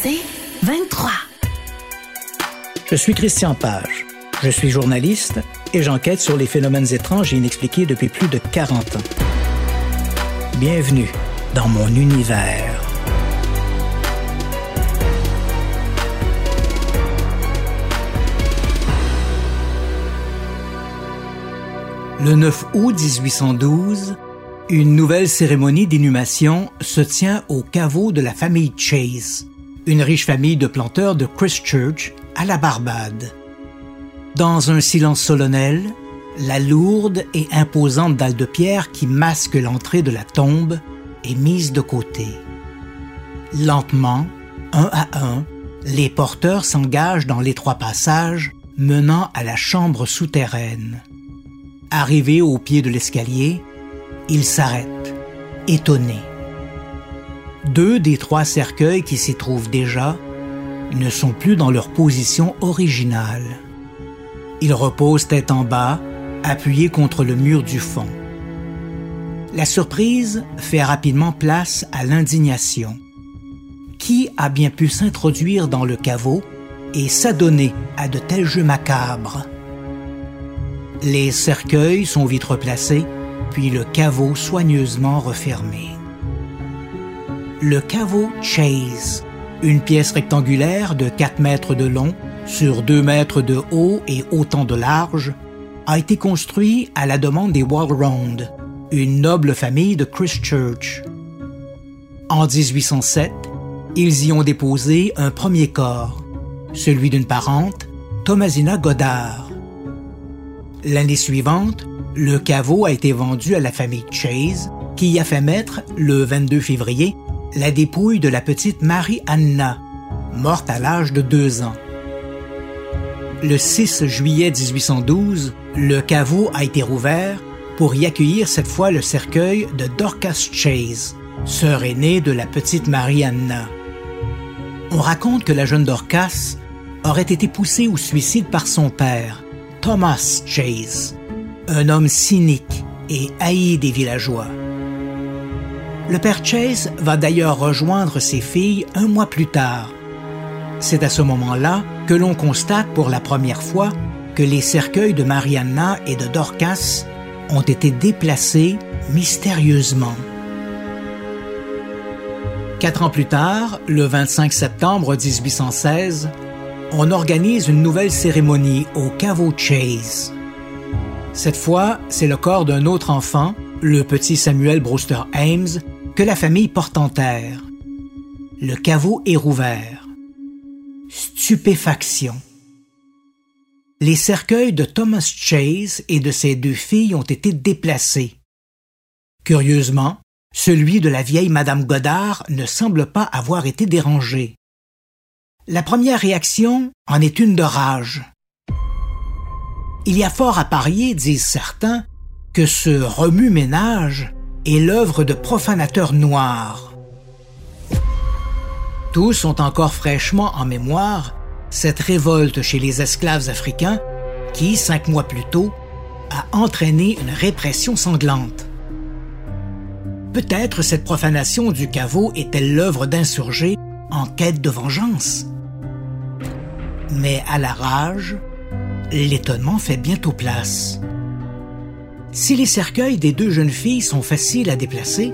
C'est 23. Je suis Christian Page. Je suis journaliste et j'enquête sur les phénomènes étranges et inexpliqués depuis plus de 40 ans. Bienvenue dans mon univers. Le 9 août 1812, une nouvelle cérémonie d'inhumation se tient au caveau de la famille Chase, une riche famille de planteurs de Christchurch à la Barbade. Dans un silence solennel, la lourde et imposante dalle de pierre qui masque l'entrée de la tombe est mise de côté. Lentement, un à un, les porteurs s'engagent dans l'étroit passage menant à la chambre souterraine. Arrivé au pied de l'escalier, ils s'arrêtent, étonnés. Deux des trois cercueils qui s'y trouvent déjà ne sont plus dans leur position originale. Ils reposent tête en bas, appuyés contre le mur du fond. La surprise fait rapidement place à l'indignation. Qui a bien pu s'introduire dans le caveau et s'adonner à de tels jeux macabres? Les cercueils sont vite replacés, puis le caveau soigneusement refermé. Le caveau Chase, une pièce rectangulaire de 4 mètres de long sur 2 mètres de haut et autant de large, a été construit à la demande des Walround, une noble famille de Christchurch. En 1807, ils y ont déposé un premier corps, celui d'une parente, Thomasina Goddard. L'année suivante, le caveau a été vendu à la famille Chase, qui y a fait mettre, le 22 février, la dépouille de la petite Marie Anna, morte à l'âge de deux ans. Le 6 juillet 1812, le caveau a été rouvert pour y accueillir cette fois le cercueil de Dorcas Chase, sœur aînée de la petite Marie Anna. On raconte que la jeune Dorcas aurait été poussée au suicide par son père, Thomas Chase, un homme cynique et haï des villageois. Le père Chase va d'ailleurs rejoindre ses filles un mois plus tard. C'est à ce moment-là que l'on constate pour la première fois que les cercueils de Marianna et de Dorcas ont été déplacés mystérieusement. Quatre ans plus tard, le 25 septembre 1816, on organise une nouvelle cérémonie au caveau Chase. Cette fois, c'est le corps d'un autre enfant, le petit Samuel Brewster Ames, que la famille porte en terre. Le caveau est rouvert. Stupéfaction. Les cercueils de Thomas Chase et de ses deux filles ont été déplacés. Curieusement, celui de la vieille Madame Godard ne semble pas avoir été dérangé. La première réaction en est une de rage. Il y a fort à parier, disent certains, que ce remue-ménage est l'œuvre de profanateurs noirs. Tous ont encore fraîchement en mémoire cette révolte chez les esclaves africains qui, cinq mois plus tôt, a entraîné une répression sanglante. Peut-être cette profanation du caveau est-elle l'œuvre d'insurgés en quête de vengeance. Mais à la rage, l'étonnement fait bientôt place. Si les cercueils des deux jeunes filles sont faciles à déplacer,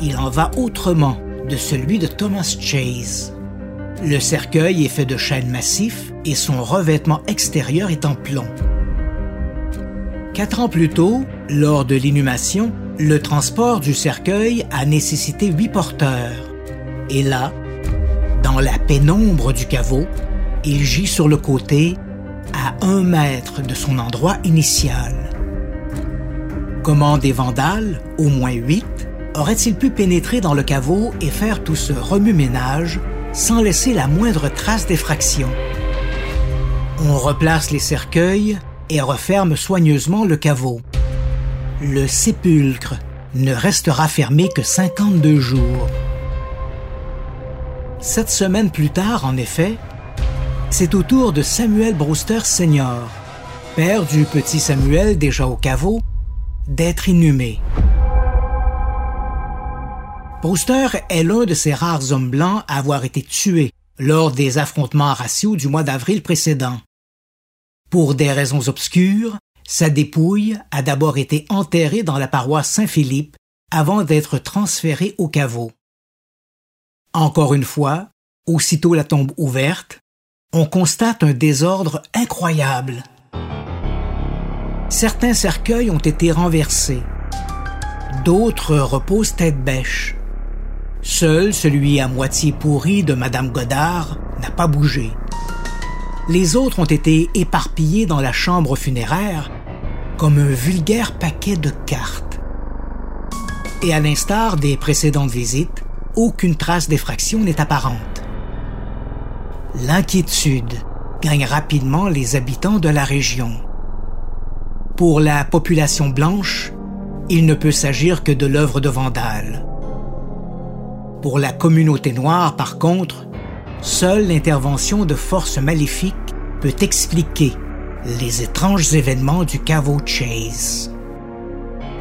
il en va autrement de celui de Thomas Chase. Le cercueil est fait de chêne massif et son revêtement extérieur est en plomb. Quatre ans plus tôt, lors de l'inhumation, le transport du cercueil a nécessité huit porteurs. Et là, dans la pénombre du caveau, il gît sur le côté à un mètre de son endroit initial. Comment des vandales, au moins huit, auraient-ils pu pénétrer dans le caveau et faire tout ce remue-ménage sans laisser la moindre trace d'effraction? On replace les cercueils et referme soigneusement le caveau. Le sépulcre ne restera fermé que 52 jours. Sept semaines plus tard, en effet, c'est au tour de Samuel Brewster Senior, père du petit Samuel déjà au caveau, d'être inhumé. Poster est l'un de ces rares hommes blancs à avoir été tué lors des affrontements raciaux du mois d'avril précédent. Pour des raisons obscures, sa dépouille a d'abord été enterrée dans la paroisse Saint-Philippe avant d'être transférée au caveau. Encore une fois, aussitôt la tombe ouverte, on constate un désordre incroyable. Certains cercueils ont été renversés, d'autres reposent tête bêche. Seul celui à moitié pourri de Madame Godard n'a pas bougé. Les autres ont été éparpillés dans la chambre funéraire comme un vulgaire paquet de cartes. Et à l'instar des précédentes visites, aucune trace d'effraction n'est apparente. L'inquiétude gagne rapidement les habitants de la région. Pour la population blanche, il ne peut s'agir que de l'œuvre de Vandale. Pour la communauté noire, par contre, seule l'intervention de forces maléfiques peut expliquer les étranges événements du caveau Chase.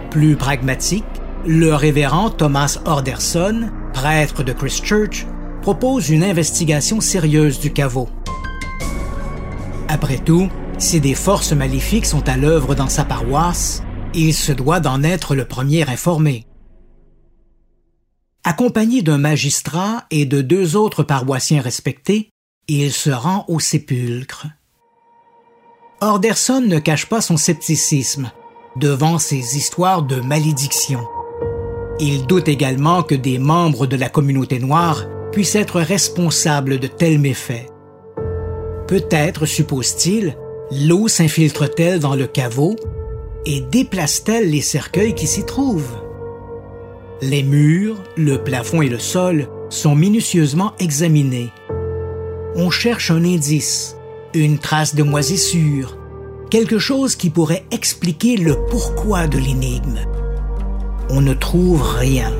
Plus pragmatique, le révérend Thomas Orderson, prêtre de Christchurch, propose une investigation sérieuse du caveau. Après tout, si des forces maléfiques sont à l'œuvre dans sa paroisse, il se doit d'en être le premier informé. Accompagné d'un magistrat et de deux autres paroissiens respectés, il se rend au sépulcre. Orderson ne cache pas son scepticisme devant ces histoires de malédiction. Il doute également que des membres de la communauté noire puissent être responsables de tels méfaits. Peut-être, suppose-t-il, l'eau s'infiltre-t-elle dans le caveau et déplace-t-elle les cercueils qui s'y trouvent? Les murs, le plafond et le sol sont minutieusement examinés. On cherche un indice, une trace de moisissure, quelque chose qui pourrait expliquer le pourquoi de l'énigme. On ne trouve rien.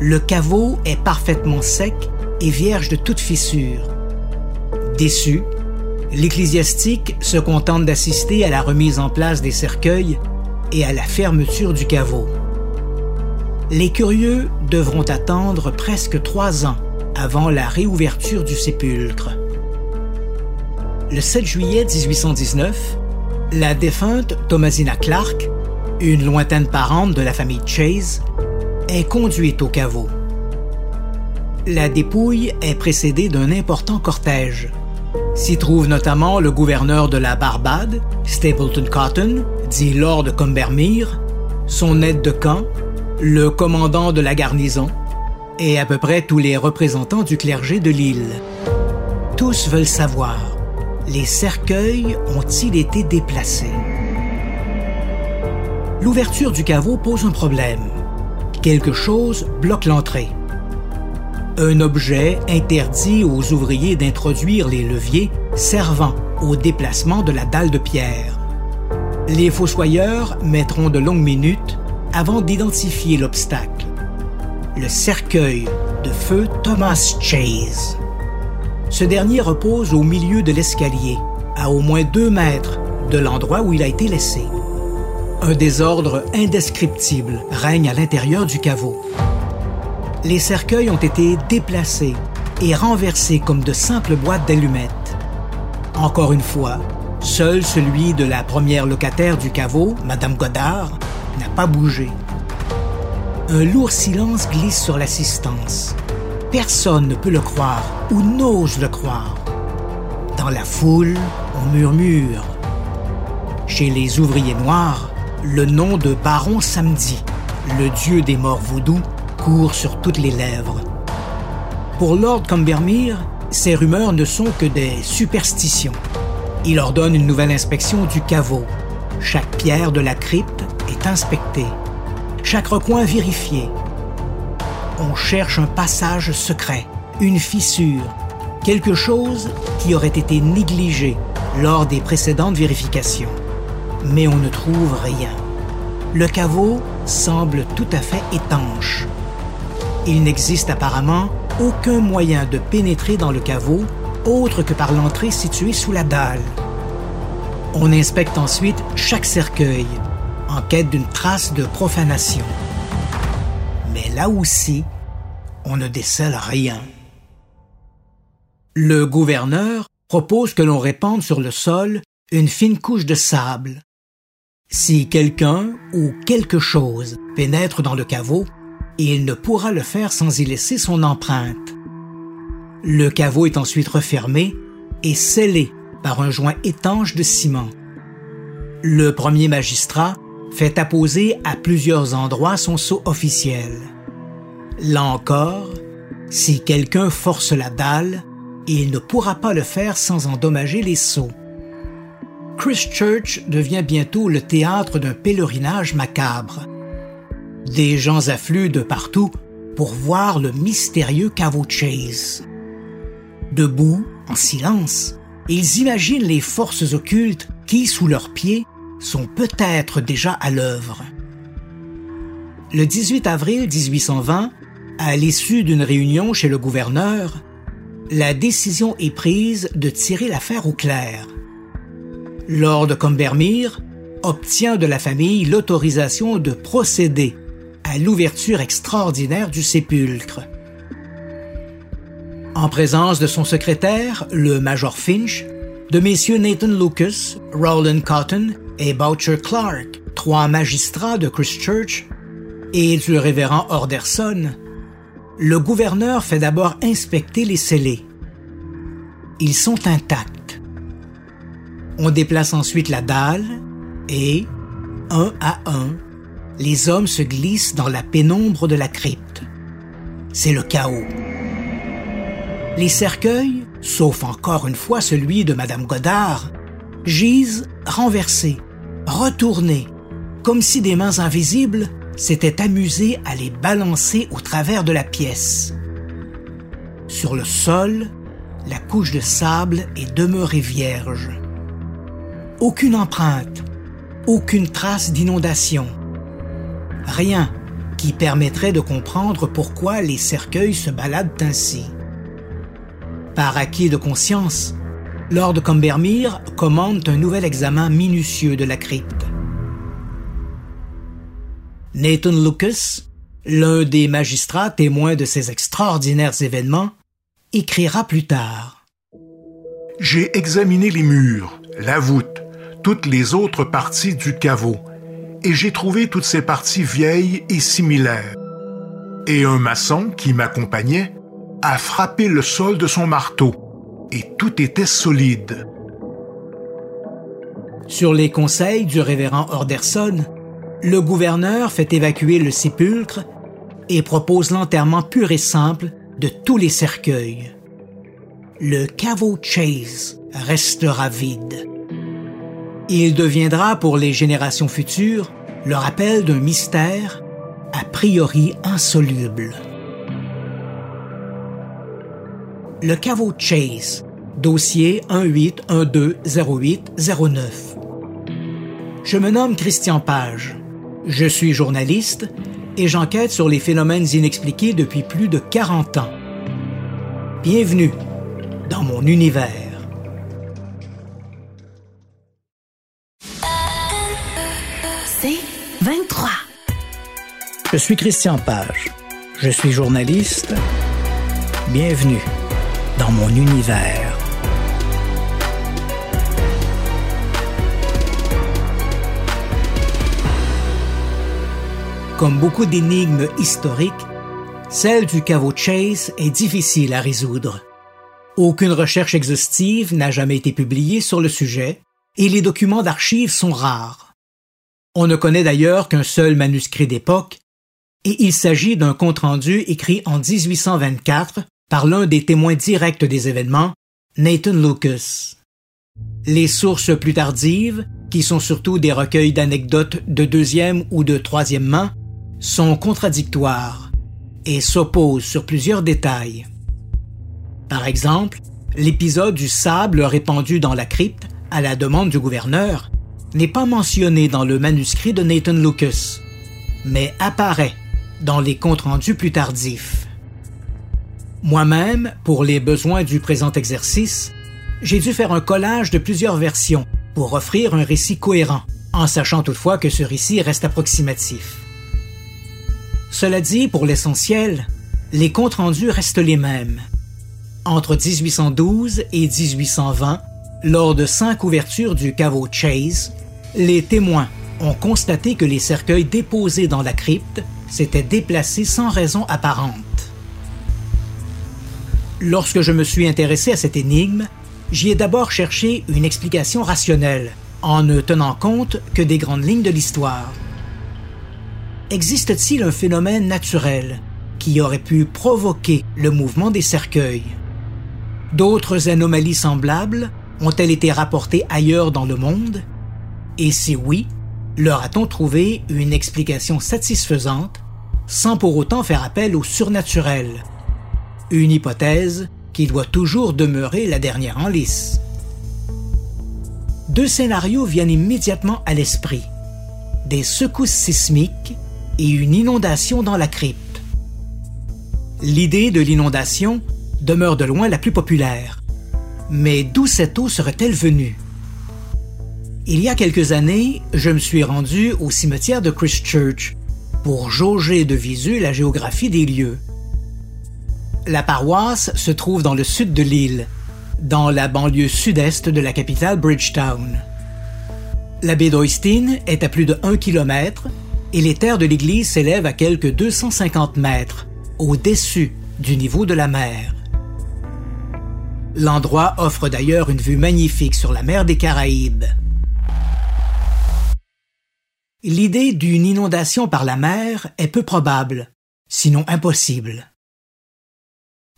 Le caveau est parfaitement sec et vierge de toute fissure. Déçu, l'ecclésiastique se contente d'assister à la remise en place des cercueils et à la fermeture du caveau les curieux devront attendre presque trois ans avant la réouverture du sépulcre. Le 7 juillet 1819, la défunte Thomasina Clark, une lointaine parente de la famille Chase, est conduite au caveau. La dépouille est précédée d'un important cortège. S'y trouve notamment le gouverneur de la Barbade, Stapleton Cotton, dit Lord Combermere, son aide de camp, le commandant de la garnison et à peu près tous les représentants du clergé de l'île. Tous veulent savoir, les cercueils ont-ils été déplacés? L'ouverture du caveau pose un problème. Quelque chose bloque l'entrée. Un objet interdit aux ouvriers d'introduire les leviers servant au déplacement de la dalle de pierre. Les fossoyeurs mettront de longues minutes avant d'identifier l'obstacle. Le cercueil de feu Thomas Chase. Ce dernier repose au milieu de l'escalier, à au moins deux mètres de l'endroit où il a été laissé. Un désordre indescriptible règne à l'intérieur du caveau. Les cercueils ont été déplacés et renversés comme de simples boîtes d'allumettes. Encore une fois, seul celui de la première locataire du caveau, Madame Godard, n'a pas bougé. Un lourd silence glisse sur l'assistance. Personne ne peut le croire ou n'ose le croire. Dans la foule, on murmure. Chez les ouvriers noirs, le nom de Baron Samedi, le dieu des morts vaudous, sur toutes les lèvres. Pour Lord Combermere, ces rumeurs ne sont que des superstitions. Il ordonne une nouvelle inspection du caveau. Chaque pierre de la crypte est inspecté, chaque recoin vérifié. On cherche un passage secret, une fissure, quelque chose qui aurait été négligé lors des précédentes vérifications. Mais on ne trouve rien. Le caveau semble tout à fait étanche. Il n'existe apparemment aucun moyen de pénétrer dans le caveau autre que par l'entrée située sous la dalle. On inspecte ensuite chaque cercueil, en quête d'une trace de profanation. Mais là aussi, on ne décèle rien. Le gouverneur propose que l'on répande sur le sol une fine couche de sable. Si quelqu'un ou quelque chose pénètre dans le caveau, il ne pourra le faire sans y laisser son empreinte. Le caveau est ensuite refermé et scellé par un joint étanche de ciment. Le premier magistrat fait apposer à plusieurs endroits son sceau officiel. Là encore, si quelqu'un force la dalle, il ne pourra pas le faire sans endommager les sceaux. Christchurch devient bientôt le théâtre d'un pèlerinage macabre. Des gens affluent de partout pour voir le mystérieux caveau Chase. Debout, en silence, ils imaginent les forces occultes qui, sous leurs pieds, sont peut-être déjà à l'œuvre. Le 18 avril 1820, à l'issue d'une réunion chez le gouverneur, la décision est prise de tirer l'affaire au clair. Lord Combermere obtient de la famille l'autorisation de procéder à l'ouverture extraordinaire du sépulcre. En présence de son secrétaire, le Major Finch, de messieurs Nathan Lucas, Rowland Cotton et Boucher Clark, trois magistrats de Christchurch, et du révérend Orderson, le gouverneur fait d'abord inspecter les scellés. Ils sont intacts. On déplace ensuite la dalle et, un à un, les hommes se glissent dans la pénombre de la crypte. C'est le chaos. Les cercueils, sauf encore une fois celui de Madame Godard, gisent renversés, retournés, comme si des mains invisibles s'étaient amusées à les balancer au travers de la pièce. Sur le sol, la couche de sable est demeurée vierge. Aucune empreinte, aucune trace d'inondation. Rien qui permettrait de comprendre pourquoi les cercueils se baladent ainsi. Par acquis de conscience, Lord Combermere commande un nouvel examen minutieux de la crypte. Nathan Lucas, l'un des magistrats témoins de ces extraordinaires événements, écrira plus tard. J'ai examiné les murs, la voûte, toutes les autres parties du caveau, et j'ai trouvé toutes ces parties vieilles et similaires. Et un maçon qui m'accompagnait a frappé le sol de son marteau, et tout était solide. Sur les conseils du révérend Orderson, le gouverneur fait évacuer le sépulcre et propose l'enterrement pur et simple de tous les cercueils. Le caveau Chase restera vide. Il deviendra pour les générations futures le rappel d'un mystère a priori insoluble. Le caveau Chase, dossier 18120809. Je me nomme Christian Page. Je suis journaliste et j'enquête sur les phénomènes inexpliqués depuis plus de 40 ans. Bienvenue dans mon univers. Je suis Christian Page. Je suis journaliste. Bienvenue dans mon univers. Comme beaucoup d'énigmes historiques, celle du caveau Chase est difficile à résoudre. Aucune recherche exhaustive n'a jamais été publiée sur le sujet et les documents d'archives sont rares. On ne connaît d'ailleurs qu'un seul manuscrit d'époque et il s'agit d'un compte-rendu écrit en 1824 par l'un des témoins directs des événements, Nathan Lucas. Les sources plus tardives, qui sont surtout des recueils d'anecdotes de deuxième ou de troisième main, sont contradictoires et s'opposent sur plusieurs détails. Par exemple, l'épisode du sable répandu dans la crypte à la demande du gouverneur n'est pas mentionné dans le manuscrit de Nathan Lucas, mais apparaît dans les comptes rendus plus tardifs. Moi-même, pour les besoins du présent exercice, j'ai dû faire un collage de plusieurs versions pour offrir un récit cohérent, en sachant toutefois que ce récit reste approximatif. Cela dit, pour l'essentiel, les comptes rendus restent les mêmes. Entre 1812 et 1820, lors de cinq ouvertures du caveau Chase, les témoins ont constaté que les cercueils déposés dans la crypte s'étaient déplacés sans raison apparente. Lorsque je me suis intéressé à cette énigme, j'y ai d'abord cherché une explication rationnelle, en ne tenant compte que des grandes lignes de l'histoire. Existe-t-il un phénomène naturel qui aurait pu provoquer le mouvement des cercueils? D'autres anomalies semblables ont-elles été rapportées ailleurs dans le monde? Et si oui, leur a-t-on trouvé une explication satisfaisante sans pour autant faire appel au surnaturel Une hypothèse qui doit toujours demeurer la dernière en lice. Deux scénarios viennent immédiatement à l'esprit. Des secousses sismiques et une inondation dans la crypte. L'idée de l'inondation demeure de loin la plus populaire. Mais d'où cette eau serait-elle venue? Il y a quelques années, je me suis rendu au cimetière de Christchurch pour jauger de visu la géographie des lieux. La paroisse se trouve dans le sud de l'île, dans la banlieue sud-est de la capitale Bridgetown. La baie d'Oystin est à plus de 1 km et les terres de l'église s'élèvent à quelques 250 mètres, au-dessus du niveau de la mer. L'endroit offre d'ailleurs une vue magnifique sur la mer des Caraïbes. L'idée d'une inondation par la mer est peu probable, sinon impossible.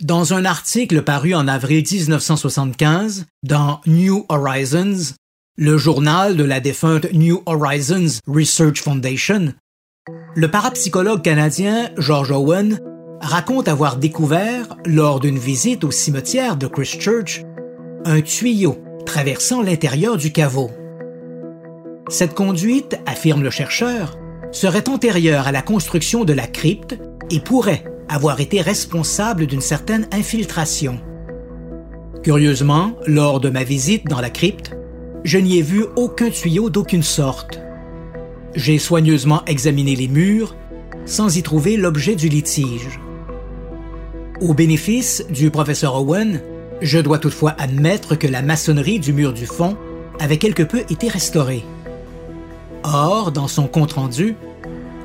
Dans un article paru en avril 1975 dans New Horizons, le journal de la défunte New Horizons Research Foundation, le parapsychologue canadien George Owen raconte avoir découvert, lors d'une visite au cimetière de Christchurch, un tuyau traversant l'intérieur du caveau. Cette conduite, affirme le chercheur, serait antérieure à la construction de la crypte et pourrait avoir été responsable d'une certaine infiltration. Curieusement, lors de ma visite dans la crypte, je n'y ai vu aucun tuyau d'aucune sorte. J'ai soigneusement examiné les murs sans y trouver l'objet du litige. Au bénéfice du professeur Owen, je dois toutefois admettre que la maçonnerie du mur du fond avait quelque peu été restaurée. Or, dans son compte-rendu,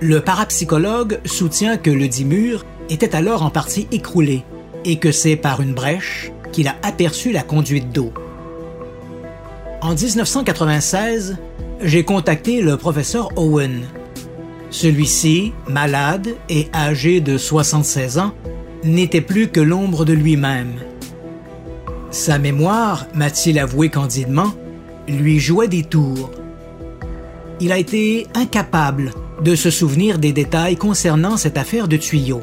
le parapsychologue soutient que le dit mur était alors en partie écroulé et que c'est par une brèche qu'il a aperçu la conduite d'eau. En 1996, j'ai contacté le professeur Owen. Celui-ci, malade et âgé de 76 ans, n'était plus que l'ombre de lui-même. Sa mémoire, m'a-t-il avoué candidement, lui jouait des tours. Il a été incapable de se souvenir des détails concernant cette affaire de tuyaux.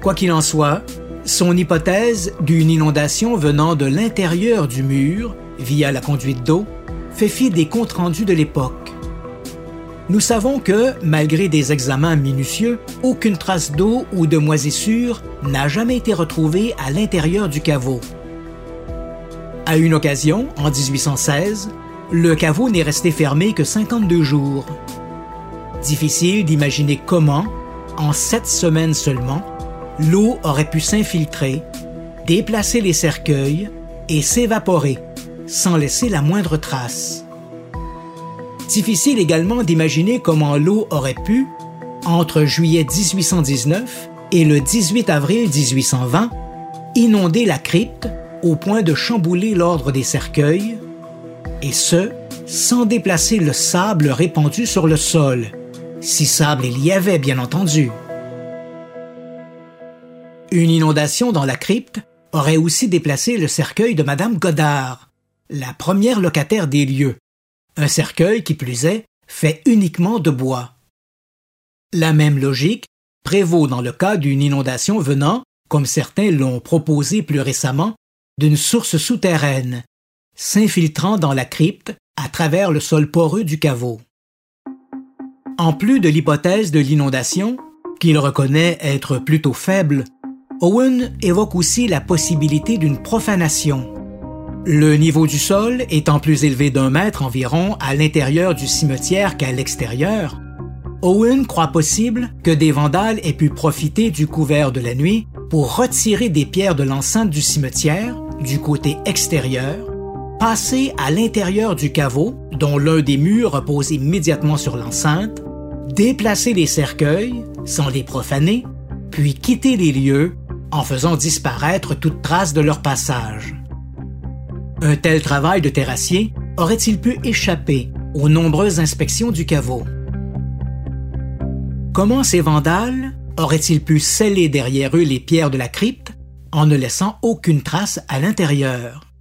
Quoi qu'il en soit, son hypothèse d'une inondation venant de l'intérieur du mur, via la conduite d'eau, fait fi des comptes rendus de l'époque. Nous savons que, malgré des examens minutieux, aucune trace d'eau ou de moisissure n'a jamais été retrouvée à l'intérieur du caveau. À une occasion, en 1816, le caveau n'est resté fermé que 52 jours. Difficile d'imaginer comment, en sept semaines seulement, l'eau aurait pu s'infiltrer, déplacer les cercueils et s'évaporer sans laisser la moindre trace. Difficile également d'imaginer comment l'eau aurait pu, entre juillet 1819 et le 18 avril 1820, inonder la crypte au point de chambouler l'ordre des cercueils, et ce, sans déplacer le sable répandu sur le sol, si sable il y avait bien entendu. Une inondation dans la crypte aurait aussi déplacé le cercueil de Madame Godard, la première locataire des lieux, un cercueil qui plus est fait uniquement de bois. La même logique prévaut dans le cas d'une inondation venant, comme certains l'ont proposé plus récemment, d'une source souterraine, s'infiltrant dans la crypte à travers le sol poreux du caveau. En plus de l'hypothèse de l'inondation, qu'il reconnaît être plutôt faible, Owen évoque aussi la possibilité d'une profanation. Le niveau du sol étant plus élevé d'un mètre environ à l'intérieur du cimetière qu'à l'extérieur, Owen croit possible que des vandales aient pu profiter du couvert de la nuit pour retirer des pierres de l'enceinte du cimetière, du côté extérieur, passer à l'intérieur du caveau, dont l'un des murs repose immédiatement sur l'enceinte, déplacer les cercueils sans les profaner, puis quitter les lieux en faisant disparaître toute trace de leur passage. Un tel travail de terrassier aurait-il pu échapper aux nombreuses inspections du caveau? Comment ces vandales auraient-ils pu sceller derrière eux les pierres de la crypte en ne laissant aucune trace à l'intérieur?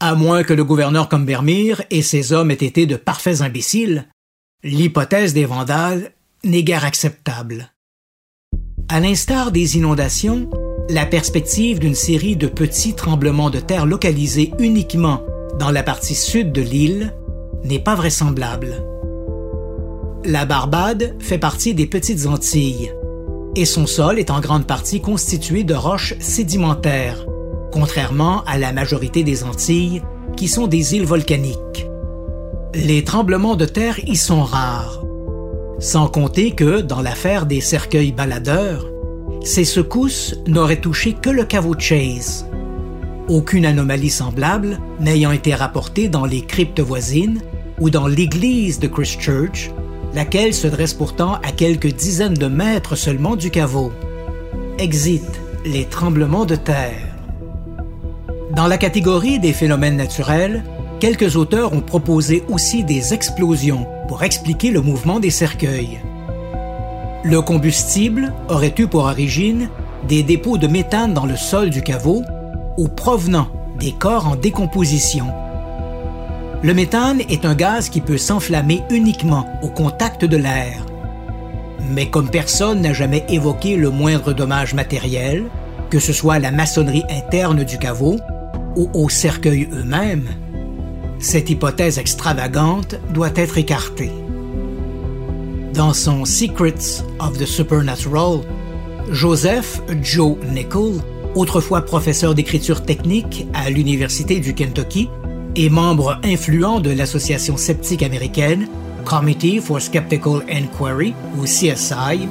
À moins que le gouverneur Combermire et ses hommes aient été de parfaits imbéciles, l'hypothèse des vandales n'est guère acceptable. À l'instar des inondations, la perspective d'une série de petits tremblements de terre localisés uniquement dans la partie sud de l'île n'est pas vraisemblable. La Barbade fait partie des Petites Antilles et son sol est en grande partie constitué de roches sédimentaires, contrairement à la majorité des Antilles qui sont des îles volcaniques. Les tremblements de terre y sont rares, sans compter que, dans l'affaire des cercueils baladeurs, ces secousses n'auraient touché que le caveau Chase. Aucune anomalie semblable n'ayant été rapportée dans les cryptes voisines ou dans l'église de Christchurch, laquelle se dresse pourtant à quelques dizaines de mètres seulement du caveau. Exit les tremblements de terre. Dans la catégorie des phénomènes naturels, quelques auteurs ont proposé aussi des explosions pour expliquer le mouvement des cercueils. Le combustible aurait eu pour origine des dépôts de méthane dans le sol du caveau ou provenant des corps en décomposition. Le méthane est un gaz qui peut s'enflammer uniquement au contact de l'air. Mais comme personne n'a jamais évoqué le moindre dommage matériel, que ce soit la maçonnerie interne du caveau ou aux cercueils eux-mêmes, cette hypothèse extravagante doit être écartée. Dans son Secrets of the Supernatural, Joseph Joe Nichol, autrefois professeur d'écriture technique à l'Université du Kentucky, et membre influent de l'association sceptique américaine Committee for Skeptical Inquiry, ou CSI,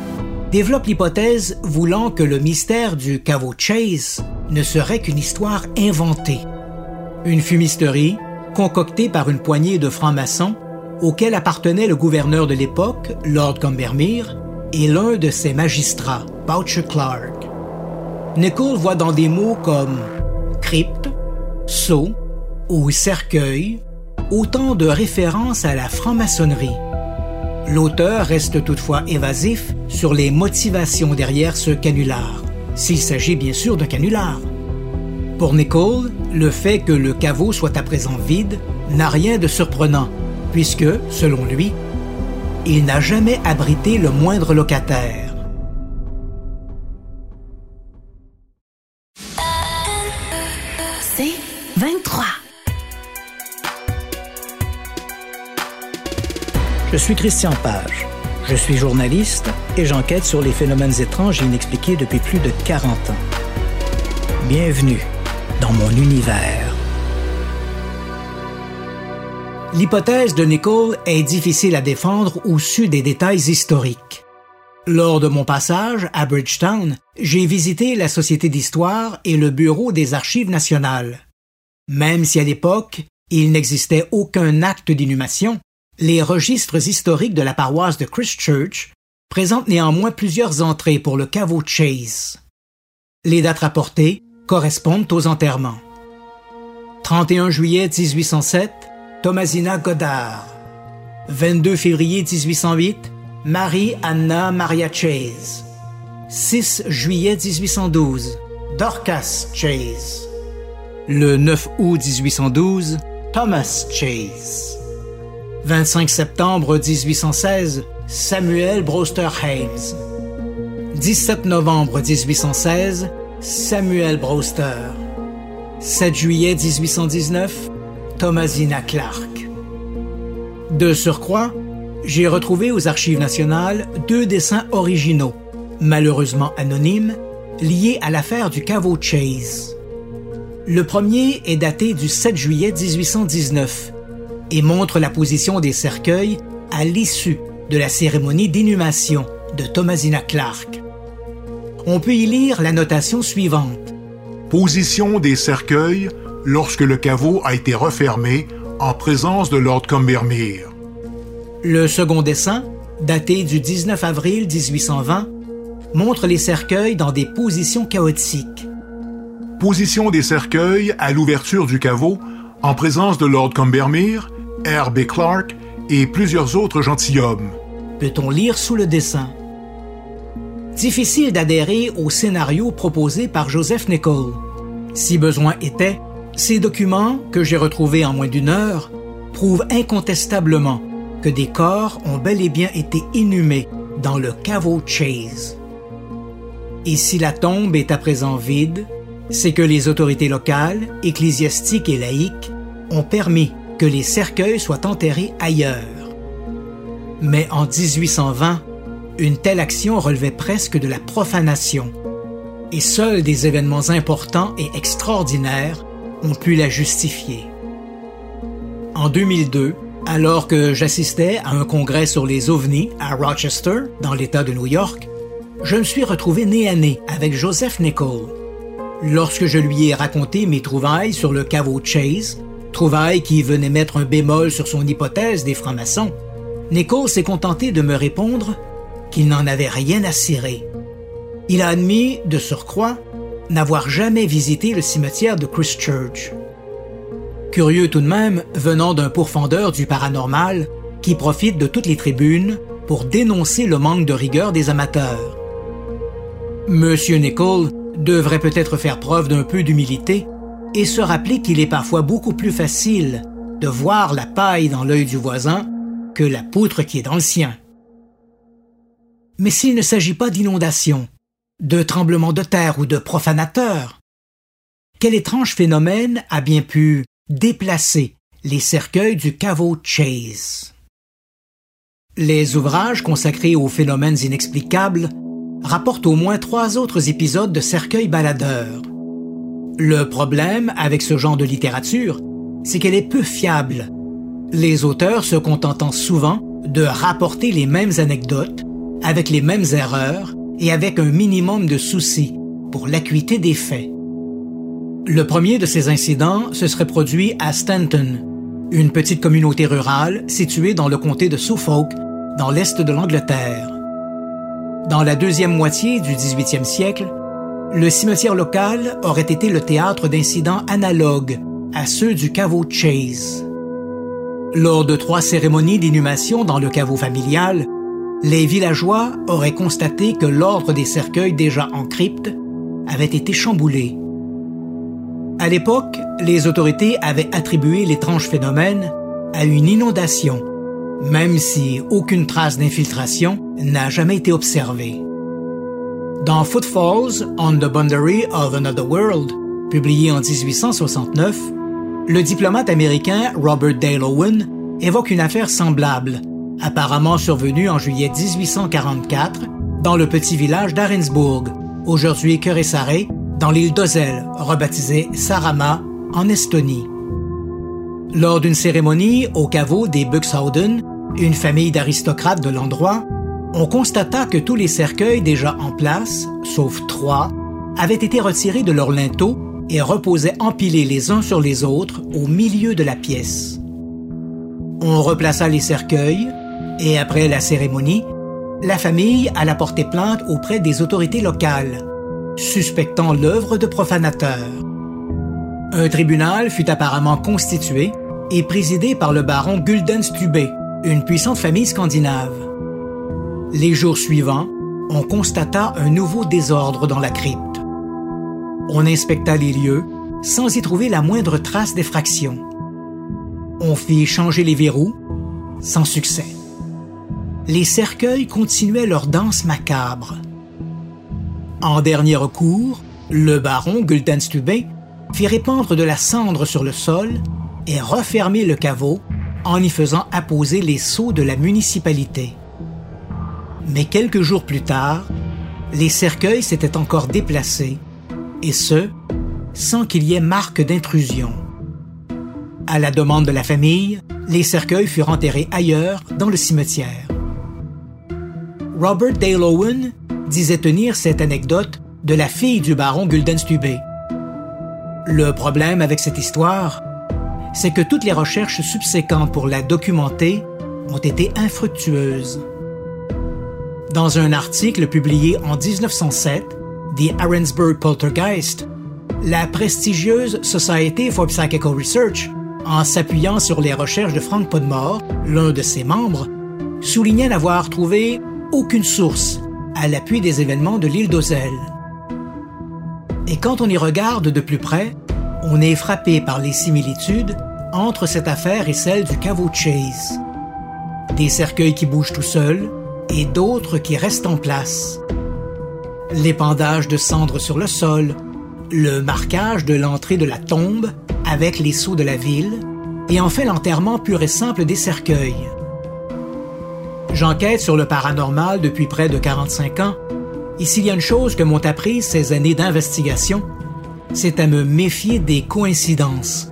développe l'hypothèse voulant que le mystère du caveau Chase ne serait qu'une histoire inventée. Une fumisterie concoctée par une poignée de francs-maçons auquel appartenait le gouverneur de l'époque, Lord Combermere, et l'un de ses magistrats, Boucher Clark. Nicholl voit dans des mots comme crypte, sceau, ou cercueil, autant de références à la franc-maçonnerie. L'auteur reste toutefois évasif sur les motivations derrière ce canular, s'il s'agit bien sûr d'un canular. Pour Nicole, le fait que le caveau soit à présent vide n'a rien de surprenant, puisque, selon lui, il n'a jamais abrité le moindre locataire. Suis Christian Page. Je suis journaliste et j'enquête sur les phénomènes étranges et inexpliqués depuis plus de 40 ans. Bienvenue dans mon univers. L'hypothèse de Nicole est difficile à défendre au su des détails historiques. Lors de mon passage à Bridgetown, j'ai visité la Société d'histoire et le Bureau des archives nationales. Même si à l'époque, il n'existait aucun acte d'inhumation, les registres historiques de la paroisse de Christchurch présentent néanmoins plusieurs entrées pour le caveau Chase. Les dates rapportées correspondent aux enterrements. 31 juillet 1807, Thomasina Goddard. 22 février 1808, Marie Anna Maria Chase. 6 juillet 1812, Dorcas Chase. Le 9 août 1812, Thomas Chase. 25 septembre 1816, Samuel Brewster Hames. 17 novembre 1816, Samuel Brewster. 7 juillet 1819, Thomasina Clark. De surcroît, j'ai retrouvé aux Archives nationales deux dessins originaux, malheureusement anonymes, liés à l'affaire du caveau Chase. Le premier est daté du 7 juillet 1819 et montre la position des cercueils à l'issue de la cérémonie d'inhumation de Thomasina Clark. On peut y lire la notation suivante. Position des cercueils lorsque le caveau a été refermé en présence de Lord Combermere. Le second dessin, daté du 19 avril 1820, montre les cercueils dans des positions chaotiques. Position des cercueils à l'ouverture du caveau en présence de Lord Combermere, R.B. Clark et plusieurs autres gentilshommes. Peut-on lire sous le dessin? Difficile d'adhérer au scénario proposé par Joseph Nichol. Si besoin était, ces documents, que j'ai retrouvés en moins d'une heure, prouvent incontestablement que des corps ont bel et bien été inhumés dans le caveau Chase. Et si la tombe est à présent vide, c'est que les autorités locales, ecclésiastiques et laïques ont permis que les cercueils soient enterrés ailleurs. Mais en 1820, une telle action relevait presque de la profanation, et seuls des événements importants et extraordinaires ont pu la justifier. En 2002, alors que j'assistais à un congrès sur les ovnis à Rochester, dans l'État de New York, je me suis retrouvé nez à nez avec Joseph Nichol. Lorsque je lui ai raconté mes trouvailles sur le caveau Chase, trouvailles qui venaient mettre un bémol sur son hypothèse des francs-maçons, Nichol s'est contenté de me répondre qu'il n'en avait rien à cirer. Il a admis, de surcroît, n'avoir jamais visité le cimetière de Christchurch. Curieux tout de même, venant d'un pourfendeur du paranormal qui profite de toutes les tribunes pour dénoncer le manque de rigueur des amateurs. Monsieur Nicole devrait peut-être faire preuve d'un peu d'humilité et se rappeler qu'il est parfois beaucoup plus facile de voir la paille dans l'œil du voisin que la poutre qui est dans le sien. Mais s'il ne s'agit pas d'inondation, de tremblements de terre ou de profanateurs, quel étrange phénomène a bien pu déplacer les cercueils du caveau Chase? Les ouvrages consacrés aux phénomènes inexplicables rapportent au moins trois autres épisodes de cercueils baladeurs. Le problème avec ce genre de littérature, c'est qu'elle est peu fiable, les auteurs se contentant souvent de rapporter les mêmes anecdotes, avec les mêmes erreurs et avec un minimum de soucis pour l'acuité des faits. Le premier de ces incidents se serait produit à Stanton, une petite communauté rurale située dans le comté de Suffolk, dans l'est de l'Angleterre. Dans la deuxième moitié du 18e siècle, le cimetière local aurait été le théâtre d'incidents analogues à ceux du caveau Chase. Lors de trois cérémonies d'inhumation dans le caveau familial, les villageois auraient constaté que l'ordre des cercueils déjà en crypte avait été chamboulé. À l'époque, les autorités avaient attribué l'étrange phénomène à une inondation, même si aucune trace d'infiltration n'a jamais été observée. Dans Footfalls on the Boundary of Another World, publié en 1869, le diplomate américain Robert Dale Owen évoque une affaire semblable, apparemment survenue en juillet 1844 dans le petit village d'Arensburg, aujourd'hui Saré, dans l'île d'Ozel, rebaptisée Sarama, en Estonie. Lors d'une cérémonie au caveau des Buxhausen, une famille d'aristocrates de l'endroit, on constata que tous les cercueils déjà en place, sauf trois, avaient été retirés de leur linteau et reposaient empilés les uns sur les autres au milieu de la pièce. On replaça les cercueils et après la cérémonie, la famille alla porter plainte auprès des autorités locales, suspectant l'œuvre de profanateurs. Un tribunal fut apparemment constitué et présidé par le baron Guldenstube, une puissante famille scandinave. Les jours suivants, on constata un nouveau désordre dans la crypte. On inspecta les lieux sans y trouver la moindre trace d'effraction. On fit changer les verrous, sans succès. Les cercueils continuaient leur danse macabre. En dernier recours, le baron Guldenstube fit répandre de la cendre sur le sol et refermer le caveau en y faisant apposer les sceaux de la municipalité. Mais quelques jours plus tard, les cercueils s'étaient encore déplacés et ce, sans qu'il y ait marque d'intrusion. À la demande de la famille, les cercueils furent enterrés ailleurs dans le cimetière. Robert Dale Owen disait tenir cette anecdote de la fille du baron Guldenstube. Le problème avec cette histoire, c'est que toutes les recherches subséquentes pour la documenter ont été infructueuses. Dans un article publié en 1907, The Arensburg Poltergeist, la prestigieuse Society for Psychical Research, en s'appuyant sur les recherches de Frank Podmore, l'un de ses membres, soulignait n'avoir trouvé aucune source à l'appui des événements de l'île d'Ozel. Et quand on y regarde de plus près, on est frappé par les similitudes entre cette affaire et celle du caveau Chase. Des cercueils qui bougent tout seuls et d'autres qui restent en place. L'épandage de cendres sur le sol, le marquage de l'entrée de la tombe avec les sceaux de la ville, et enfin l'enterrement pur et simple des cercueils. J'enquête sur le paranormal depuis près de 45 ans, et s'il y a une chose que m'ont appris ces années d'investigation, c'est à me méfier des coïncidences,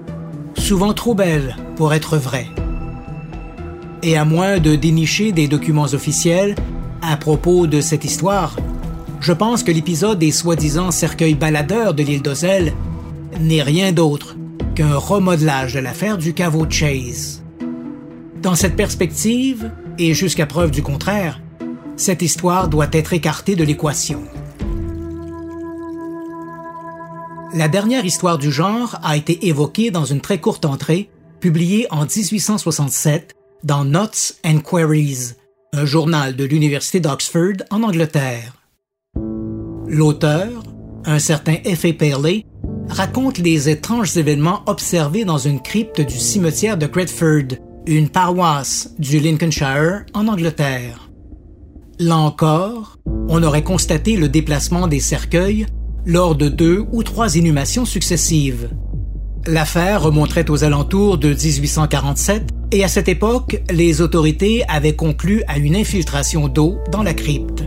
souvent trop belles pour être vraies. Et à moins de dénicher des documents officiels à propos de cette histoire, je pense que l'épisode des soi-disant cercueils baladeurs de l'île d'Ozel n'est rien d'autre qu'un remodelage de l'affaire du caveau Chase. Dans cette perspective, et jusqu'à preuve du contraire, cette histoire doit être écartée de l'équation. La dernière histoire du genre a été évoquée dans une très courte entrée publiée en 1867 dans Notes and Queries, un journal de l'Université d'Oxford en Angleterre. L'auteur, un certain F.A. Paley, raconte les étranges événements observés dans une crypte du cimetière de Cretford, une paroisse du Lincolnshire en Angleterre. Là encore, on aurait constaté le déplacement des cercueils lors de deux ou trois inhumations successives. L'affaire remonterait aux alentours de 1847 et à cette époque, les autorités avaient conclu à une infiltration d'eau dans la crypte.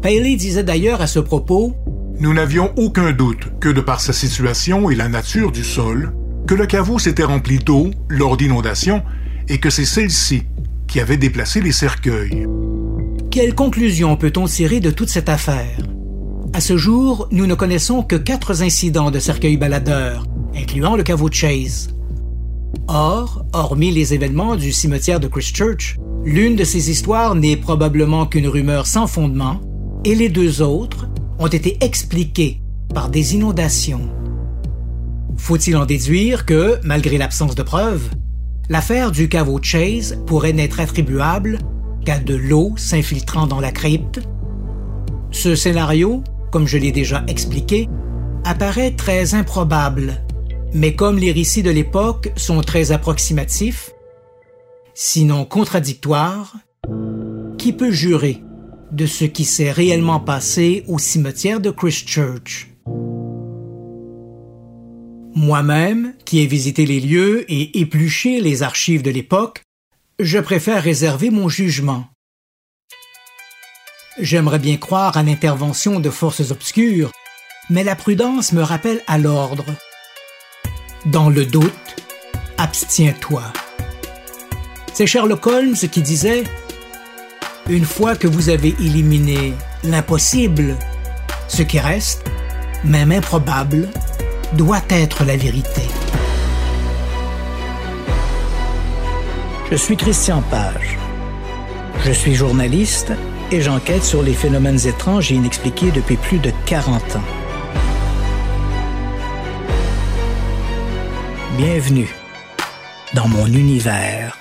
Paley disait d'ailleurs à ce propos Nous n'avions aucun doute que de par sa situation et la nature du sol, que le caveau s'était rempli d'eau lors d'inondations et que c'est celle-ci qui avait déplacé les cercueils. Quelle conclusion peut-on tirer de toute cette affaire? À ce jour, nous ne connaissons que quatre incidents de cercueils baladeurs, incluant le caveau Chase. Or, hormis les événements du cimetière de Christchurch, l'une de ces histoires n'est probablement qu'une rumeur sans fondement et les deux autres ont été expliquées par des inondations. Faut-il en déduire que, malgré l'absence de preuves, l'affaire du caveau Chase pourrait n'être attribuable qu'à de l'eau s'infiltrant dans la crypte? Ce scénario, comme je l'ai déjà expliqué, apparaît très improbable, mais comme les récits de l'époque sont très approximatifs, sinon contradictoires, qui peut jurer de ce qui s'est réellement passé au cimetière de Christchurch. Moi-même, qui ai visité les lieux et épluché les archives de l'époque, je préfère réserver mon jugement. J'aimerais bien croire à l'intervention de forces obscures, mais la prudence me rappelle à l'ordre. Dans le doute, abstiens-toi. C'est Sherlock Holmes qui disait une fois que vous avez éliminé l'impossible, ce qui reste, même improbable, doit être la vérité. Je suis Christian Page. Je suis journaliste et j'enquête sur les phénomènes étranges et inexpliqués depuis plus de 40 ans. Bienvenue dans mon univers